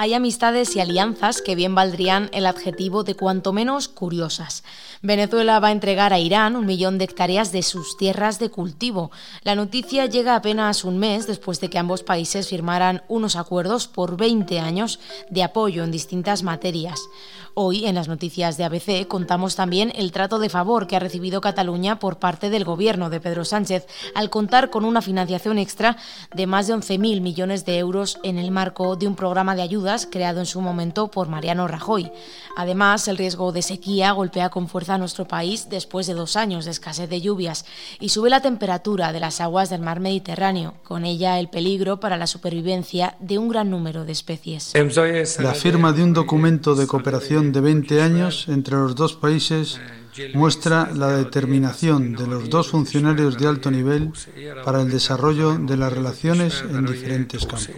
hay amistades y alianzas que bien valdrían el adjetivo de cuanto menos curiosas. Venezuela va a entregar a Irán un millón de hectáreas de sus tierras de cultivo. La noticia llega apenas un mes después de que ambos países firmaran unos acuerdos por 20 años de apoyo en distintas materias. Hoy, en las noticias de ABC, contamos también el trato de favor que ha recibido Cataluña por parte del gobierno de Pedro Sánchez al contar con una financiación extra de más de 11.000 millones de euros en el marco de un programa de ayudas creado en su momento por Mariano Rajoy. Además, el riesgo de sequía golpea con fuerza a nuestro país después de dos años de escasez de lluvias y sube la temperatura de las aguas del mar Mediterráneo, con ella el peligro para la supervivencia de un gran número de especies. La firma de un documento de cooperación de 20 años entre los dos países muestra la determinación de los dos funcionarios de alto nivel para el desarrollo de las relaciones en diferentes campos.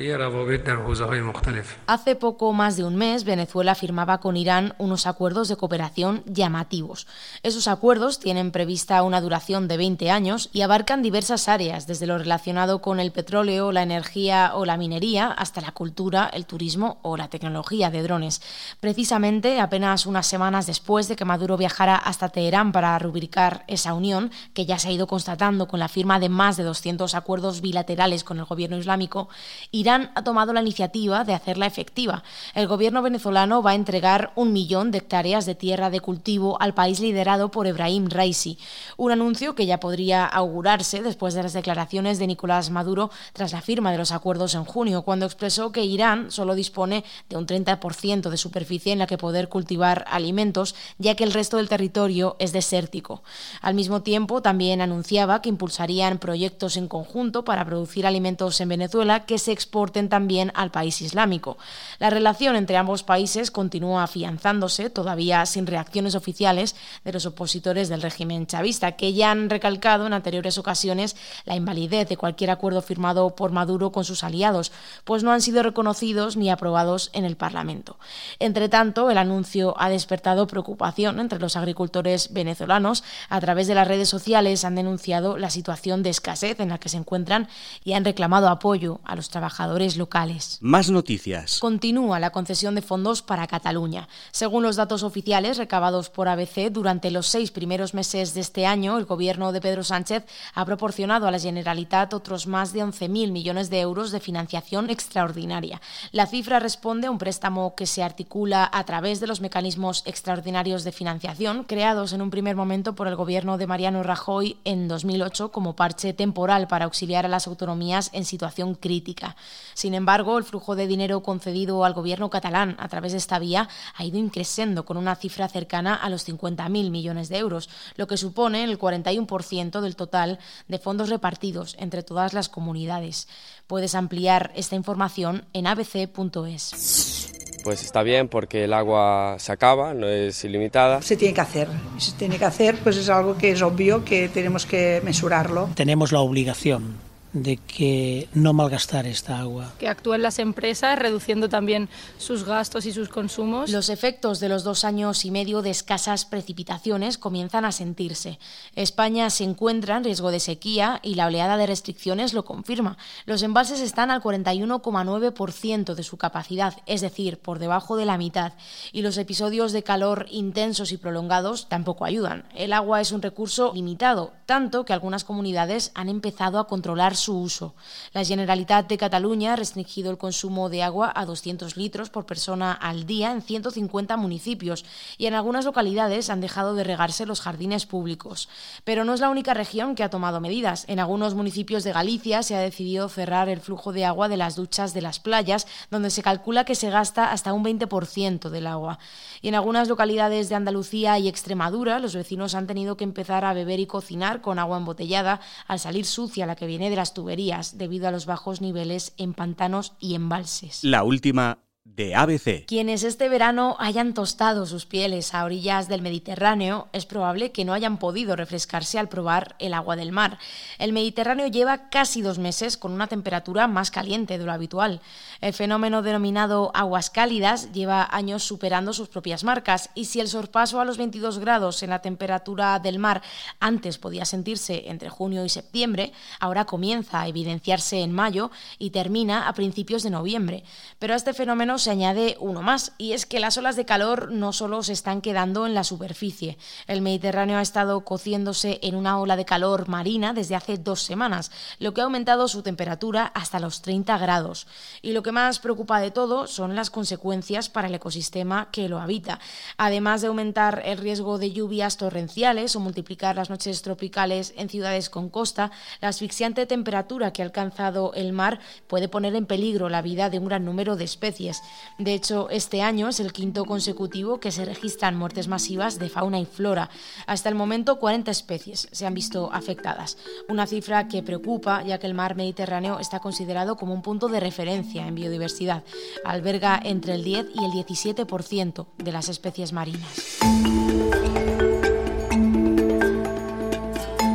Hace poco más de un mes, Venezuela firmaba con Irán unos acuerdos de cooperación llamativos. Esos acuerdos tienen prevista una duración de 20 años y abarcan diversas áreas, desde lo relacionado con el petróleo, la energía o la minería, hasta la cultura, el turismo o la tecnología de drones. Precisamente, apenas unas semanas después de que Maduro viajara hasta Teherán para rubricar esa unión, que ya se ha ido constatando con la firma de más de 200 acuerdos bilaterales con el gobierno islámico, Irán ha tomado la iniciativa de hacerla efectiva. El gobierno venezolano va a entregar un millón de hectáreas de tierra de cultivo al país liderado por Ebrahim Raisi, un anuncio que ya podría augurarse después de las declaraciones de Nicolás Maduro tras la firma de los acuerdos en junio, cuando expresó que Irán solo dispone de un 30% de superficie en la que poder cultivar alimentos, ya que el resto del territorio es desértico. Al mismo tiempo, también anunciaba que impulsarían proyectos en conjunto para producir alimentos en Venezuela que se exporten también al país islámico. La relación entre ambos países continúa afianzándose, todavía sin reacciones oficiales de los opositores del régimen chavista, que ya han recalcado en anteriores ocasiones la invalidez de cualquier acuerdo firmado por Maduro con sus aliados, pues no han sido reconocidos ni aprobados en el Parlamento. Entre tanto, el anuncio ha despertado preocupación entre los agricultores venezolanos a través de las redes sociales han denunciado la situación de escasez en la que se encuentran y han reclamado apoyo a los trabajadores locales. Más noticias. Continúa la concesión de fondos para Cataluña. Según los datos oficiales recabados por ABC, durante los seis primeros meses de este año, el gobierno de Pedro Sánchez ha proporcionado a la Generalitat otros más de 11.000 millones de euros de financiación extraordinaria. La cifra responde a un préstamo que se articula a través de los mecanismos extraordinarios de financiación creados en un primer momento por el gobierno de Mariano Rajoy en 2008 como parche temporal para auxiliar a las autonomías en situación crítica. Sin embargo, el flujo de dinero concedido al gobierno catalán a través de esta vía ha ido increciendo con una cifra cercana a los 50.000 millones de euros, lo que supone el 41% del total de fondos repartidos entre todas las comunidades. Puedes ampliar esta información en abc.es pues está bien porque el agua se acaba, no es ilimitada. Se tiene que hacer, se tiene que hacer, pues es algo que es obvio que tenemos que mesurarlo. Tenemos la obligación de que no malgastar esta agua. Que actúen las empresas reduciendo también sus gastos y sus consumos. Los efectos de los dos años y medio de escasas precipitaciones comienzan a sentirse. España se encuentra en riesgo de sequía y la oleada de restricciones lo confirma. Los embalses están al 41,9% de su capacidad, es decir, por debajo de la mitad, y los episodios de calor intensos y prolongados tampoco ayudan. El agua es un recurso limitado, tanto que algunas comunidades han empezado a controlar su uso. La Generalitat de Cataluña ha restringido el consumo de agua a 200 litros por persona al día en 150 municipios y en algunas localidades han dejado de regarse los jardines públicos. Pero no es la única región que ha tomado medidas. En algunos municipios de Galicia se ha decidido cerrar el flujo de agua de las duchas de las playas, donde se calcula que se gasta hasta un 20% del agua. Y en algunas localidades de Andalucía y Extremadura, los vecinos han tenido que empezar a beber y cocinar con agua embotellada al salir sucia la que viene de las tuberías debido a los bajos niveles en pantanos y embalses. La última de ABC. Quienes este verano hayan tostado sus pieles a orillas del Mediterráneo, es probable que no hayan podido refrescarse al probar el agua del mar. El Mediterráneo lleva casi dos meses con una temperatura más caliente de lo habitual. El fenómeno denominado aguas cálidas lleva años superando sus propias marcas y si el sorpaso a los 22 grados en la temperatura del mar antes podía sentirse entre junio y septiembre, ahora comienza a evidenciarse en mayo y termina a principios de noviembre. Pero este fenómeno se añade uno más, y es que las olas de calor no solo se están quedando en la superficie. El Mediterráneo ha estado cociéndose en una ola de calor marina desde hace dos semanas, lo que ha aumentado su temperatura hasta los 30 grados. Y lo que más preocupa de todo son las consecuencias para el ecosistema que lo habita. Además de aumentar el riesgo de lluvias torrenciales o multiplicar las noches tropicales en ciudades con costa, la asfixiante temperatura que ha alcanzado el mar puede poner en peligro la vida de un gran número de especies. De hecho, este año es el quinto consecutivo que se registran muertes masivas de fauna y flora. Hasta el momento, 40 especies se han visto afectadas, una cifra que preocupa ya que el mar Mediterráneo está considerado como un punto de referencia en biodiversidad. Alberga entre el 10 y el 17% de las especies marinas.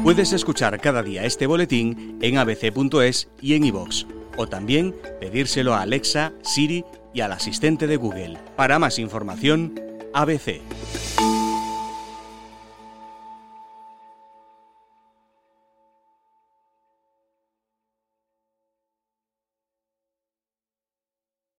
Puedes escuchar cada día este boletín en abc.es y en o también pedírselo a Alexa, Siri y al asistente de Google. Para más información, ABC.